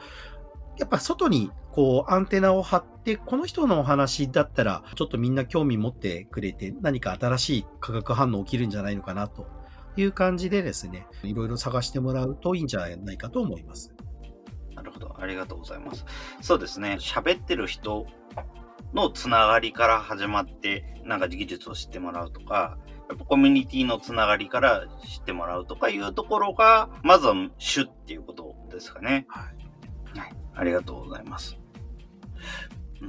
やっぱ外にこうアンテナを張って、この人のお話だったら、ちょっとみんな興味持ってくれて、何か新しい化学反応起きるんじゃないのかなという感じでですね、いろいろ探してもらうといいんじゃないかと思います。なるほど。ありがとうございます。そうですね。喋ってる人のつながりから始まって、なんか技術を知ってもらうとか、やっぱコミュニティのつながりから知ってもらうとかいうところが、まずは主っていうことですかね。はい。はい。ありがとうございます。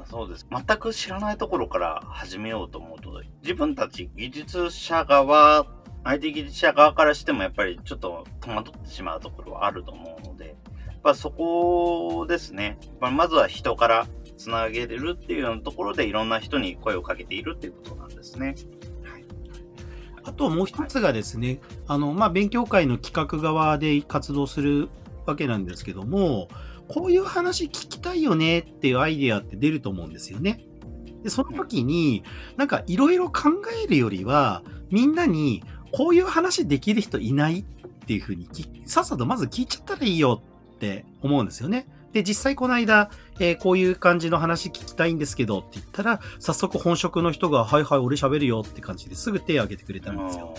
そうです。全く知らないところから始めようと思うと、自分たち技術者側、IT 技術者側からしてもやっぱりちょっと戸惑ってしまうところはあると思うので、やっぱそこですね。まずは人からつなげれるっていうようなところでいろんな人に声をかけているっていうことなんですね。あともう一つがですね、あの、まあ、勉強会の企画側で活動するわけなんですけども、こういう話聞きたいよねっていうアイデアって出ると思うんですよね。で、その時に、なんかいろいろ考えるよりは、みんなにこういう話できる人いないっていうふうに、さっさとまず聞いちゃったらいいよって思うんですよね。で、実際この間、えー、こういう感じの話聞きたいんですけどって言ったら、早速本職の人が、はいはい、俺喋るよって感じですぐ手を挙げてくれたんですよ。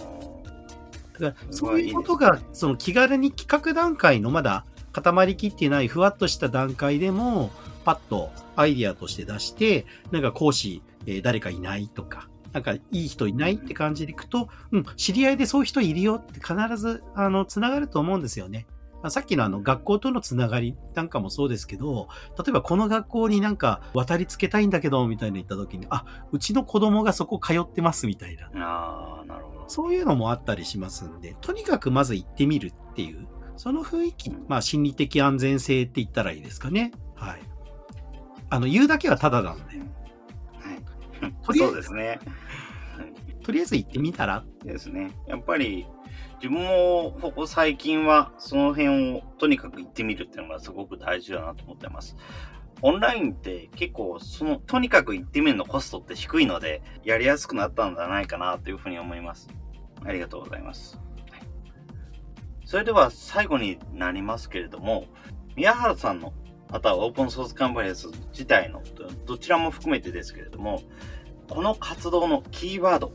だから、そういうことが、その気軽に企画段階のまだ固まりきってないふわっとした段階でも、パッとアイディアとして出して、なんか講師、えー、誰かいないとか、なんかいい人いないって感じでいくと、うん、知り合いでそういう人いるよって必ず、あの、つながると思うんですよね。まあ、さっきのあの学校とのつながりなんかもそうですけど、例えばこの学校になんか渡りつけたいんだけど、みたいな言った時に、あ、うちの子供がそこ通ってますみたいな。ああ、なるほど。そういうのもあったりしますんで、とにかくまず行ってみるっていう、その雰囲気、まあ心理的安全性って言ったらいいですかね。はい。あの、言うだけはただなんで。はい。とりあえずですね。とりあえず行ってみたらですね。やっぱり、自分もここ最近はその辺をとにかく行ってみるっていうのがすごく大事だなと思ってます。オンラインって結構そのとにかく行ってみるのコストって低いのでやりやすくなったんじゃないかなというふうに思います。ありがとうございます。それでは最後になりますけれども、宮原さんのまたはオープンソースカンファレンス自体のどちらも含めてですけれども、この活動のキーワード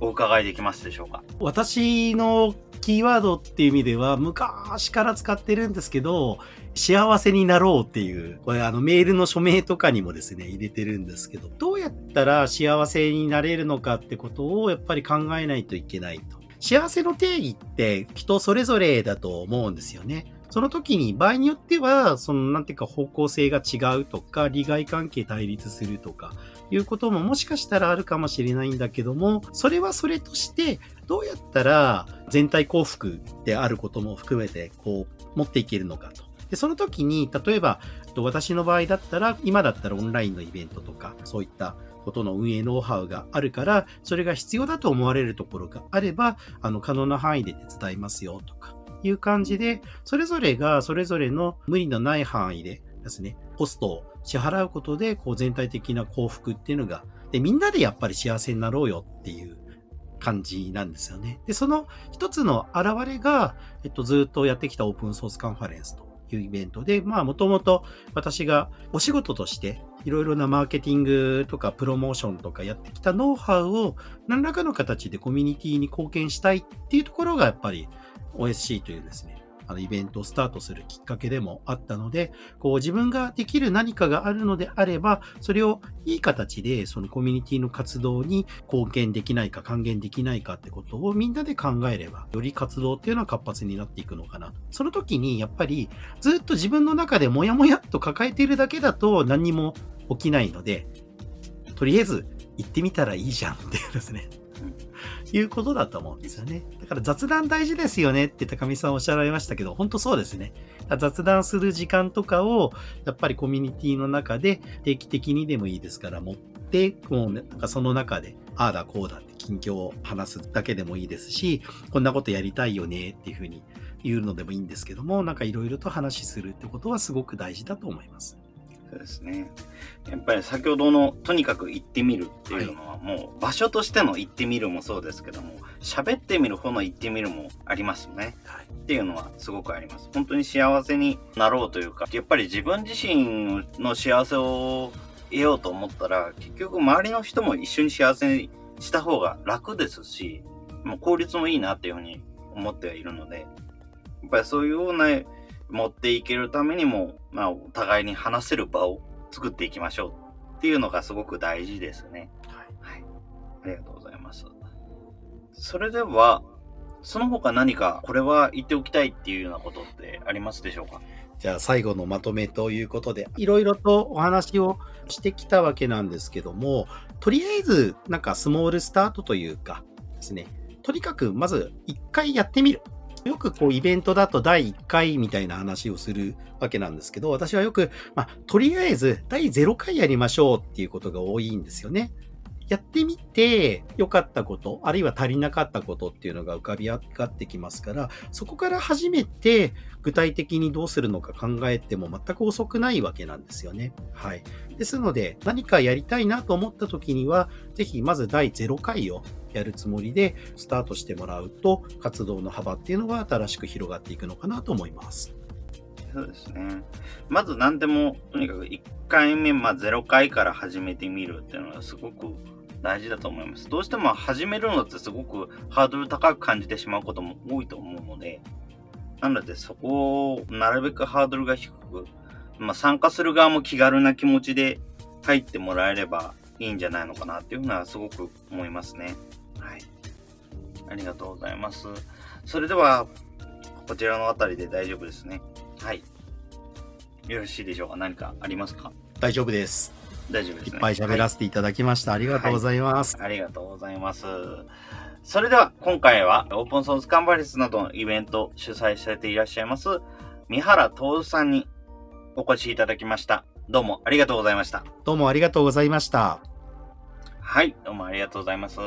お伺いできますでしょうか？私のキーワードっていう意味では昔から使ってるんですけど、幸せになろうっていう、これあのメールの署名とかにもですね、入れてるんですけど、どうやったら幸せになれるのかってことをやっぱり考えないといけないと。幸せの定義って人それぞれだと思うんですよね。その時に場合によっては、そのなんていうか方向性が違うとか、利害関係対立するとか、いうことももしかしたらあるかもしれないんだけども、それはそれとして、どうやったら全体幸福であることも含めて、こう、持っていけるのかと。で、その時に、例えば、私の場合だったら、今だったらオンラインのイベントとか、そういったことの運営ノウハウがあるから、それが必要だと思われるところがあれば、あの、可能な範囲で手伝いますよとか。いう感じで、それぞれがそれぞれの無理のない範囲でですね、コストを支払うことで、こう全体的な幸福っていうのが、で、みんなでやっぱり幸せになろうよっていう感じなんですよね。で、その一つの現れが、えっと、ずっとやってきたオープンソースカンファレンスというイベントで、まあ、もともと私がお仕事としていろいろなマーケティングとかプロモーションとかやってきたノウハウを何らかの形でコミュニティに貢献したいっていうところがやっぱり OSC というですね、あのイベントをスタートするきっかけでもあったので、こう自分ができる何かがあるのであれば、それをいい形でそのコミュニティの活動に貢献できないか還元できないかってことをみんなで考えれば、より活動っていうのは活発になっていくのかなと。その時にやっぱりずっと自分の中でモヤモヤっと抱えているだけだと何にも起きないので、とりあえず行ってみたらいいじゃんっていうですね。いうことだと思うんですよね。だから雑談大事ですよねって高見さんおっしゃられましたけど、本当そうですね。雑談する時間とかを、やっぱりコミュニティの中で定期的にでもいいですから持って、もう、なんかその中で、ああだこうだって近況を話すだけでもいいですし、こんなことやりたいよねっていうふうに言うのでもいいんですけども、なんかいろいろと話するってことはすごく大事だと思います。そうですね。やっぱり先ほどのとにかく行ってみるっていうのはもう場所としての行ってみるもそうですけども、喋ってみる方の行ってみるもありますよね。はい、っていうのはすごくあります。本当に幸せになろうというか、やっぱり自分自身の幸せを得ようと思ったら、結局周りの人も一緒に幸せにした方が楽ですし、もう効率もいいなっていうふうに思ってはいるので、やっぱりそういうような持っていけるためにも、まあ、お互いに話せる場を作っていきましょうっていうのがすごく大事ですね。はい。はい。ありがとうございます。それでは、その他何かこれは言っておきたいっていうようなことってありますでしょうか？じゃあ最後のまとめということで、いろいろとお話をしてきたわけなんですけども、とりあえずなんかスモールスタートというかですね、とにかくまず一回やってみる。よくこうイベントだと第1回みたいな話をするわけなんですけど、私はよく、まあ、とりあえず第0回やりましょうっていうことが多いんですよね。やってみて良かったこと、あるいは足りなかったことっていうのが浮かび上がってきますから、そこから初めて具体的にどうするのか考えても全く遅くないわけなんですよね。はい。ですので、何かやりたいなと思った時には、ぜひまず第0回をやるつもりでスタートしてもらうと、活動の幅っていうのが新しく広がっていくのかなと思います。そうですね。まず何でも、とにかく1回目、まあ0回から始めてみるっていうのはすごく大事だと思います。どうしても始めるのってすごくハードル高く感じてしまうことも多いと思うので、なのでそこをなるべくハードルが低く、まあ参加する側も気軽な気持ちで入ってもらえればいいんじゃないのかなっていうのはすごく思いますね。はい。ありがとうございます。それでは、こちらのあたりで大丈夫ですね。はい。よろしいでしょうか？何かありますか？大丈夫です。大丈夫ですね。いっぱい喋らせていただきました。はい、ありがとうございます、はい、ありがとうございます。それでは、今回はオープンソースカンバレスなどのイベント主催されていらっしゃいます、三原徹さんにお越しいただきました。どうもありがとうございました。どうもありがとうございました。はい、どうもありがとうございます。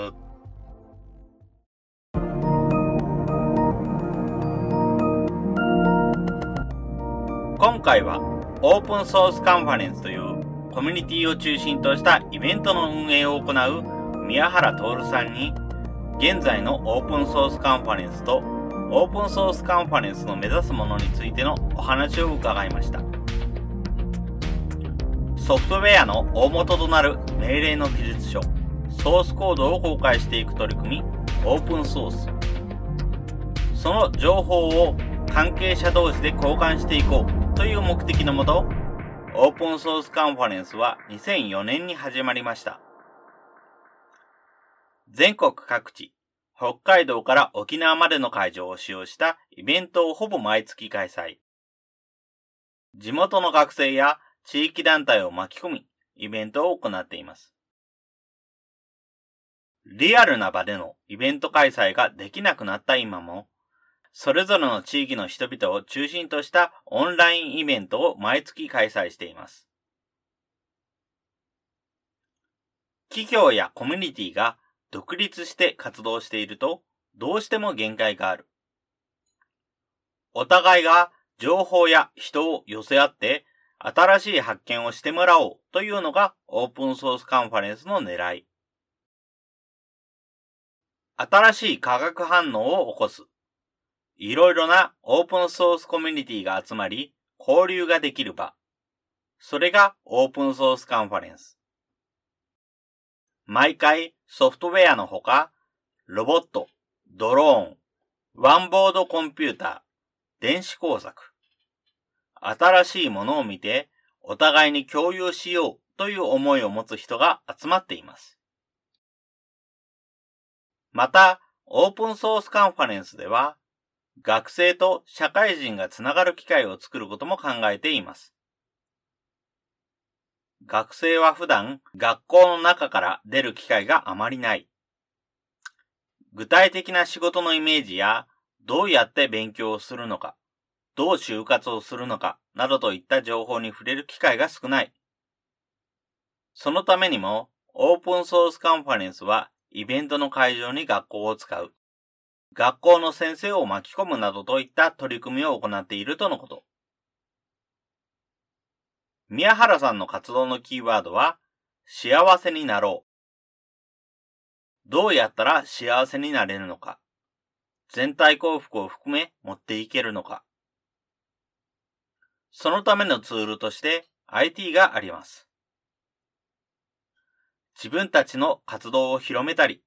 今回はオープンソースカンファレンスというコミュニティを中心としたイベントの運営を行う宮原徹さんに現在のオープンソースカンファレンスとオープンソースカンファレンスの目指すものについてのお話を伺いました。ソフトウェアの大元となる命令の記述書、ソースコードを公開していく取り組み、オープンソース。その情報を関係者同士で交換していこうという目的のもと、オープンソースカンファレンスは2004年に始まりました。全国各地、北海道から沖縄までの会場を使用したイベントをほぼ毎月開催。地元の学生や地域団体を巻き込み、イベントを行っています。リアルな場でのイベント開催ができなくなった今も、それぞれの地域の人々を中心としたオンラインイベントを毎月開催しています。企業やコミュニティが独立して活動していると、どうしても限界がある。お互いが情報や人を寄せ合って新しい発見をしてもらおうというのがオープンソースカンファレンスの狙い。新しい化学反応を起こす。いろいろなオープンソースコミュニティが集まり、交流ができる場。それがオープンソースカンファレンス。毎回ソフトウェアのほか、ロボット、ドローン、ワンボードコンピューター、電子工作。新しいものを見て、お互いに共有しようという思いを持つ人が集まっています。また、オープンソースカンファレンスでは、学生と社会人がつながる機会を作ることも考えています。学生は普段学校の中から出る機会があまりない。具体的な仕事のイメージやどうやって勉強をするのか、どう就活をするのかなどといった情報に触れる機会が少ない。そのためにもオープンソースカンファレンスはイベントの会場に学校を使う。学校の先生を巻き込むなどといった取り組みを行っているとのこと。宮原さんの活動のキーワードは、幸せになろう。どうやったら幸せになれるのか。全体幸福を含め持っていけるのか。そのためのツールとして IT があります。自分たちの活動を広めたり、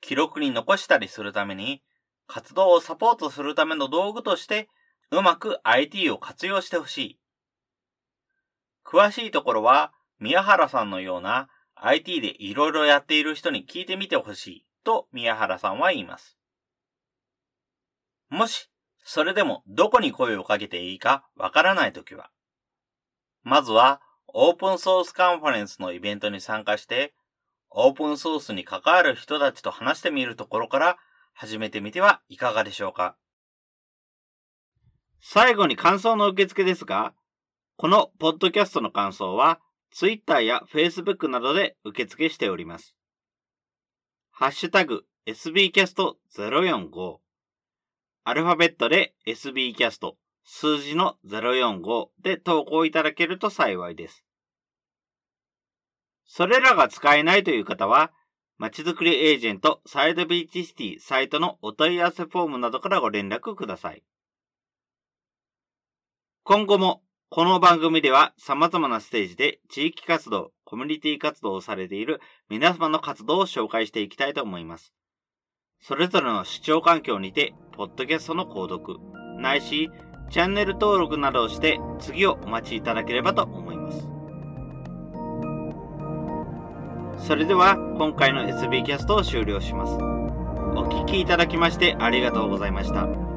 記録に残したりするために、活動をサポートするための道具として、うまく IT を活用してほしい。詳しいところは、宮原さんのような IT でいろいろやっている人に聞いてみてほしいと宮原さんは言います。もし、それでもどこに声をかけていいかわからないときは、まずはオープンソースカンファレンスのイベントに参加して、オープンソースに関わる人たちと話してみるところから始めてみてはいかがでしょうか。最後に感想の受付ですが、このポッドキャストの感想は、Twitter や Facebook などで受付しております。ハッシュタグ sbcast045 アルファベットで sbcast 数字の045で投稿いただけると幸いです。それらが使えないという方は、まちづくりエージェントサイドビーチシティサイトのお問い合わせフォームなどからご連絡ください。今後もこの番組では様々なステージで地域活動、コミュニティ活動をされている皆様の活動を紹介していきたいと思います。それぞれの視聴環境にて、ポッドキャストの購読、ないし、チャンネル登録などをして次をお待ちいただければと思います。それでは今回の SB キャストを終了します。お聴きいただきましてありがとうございました。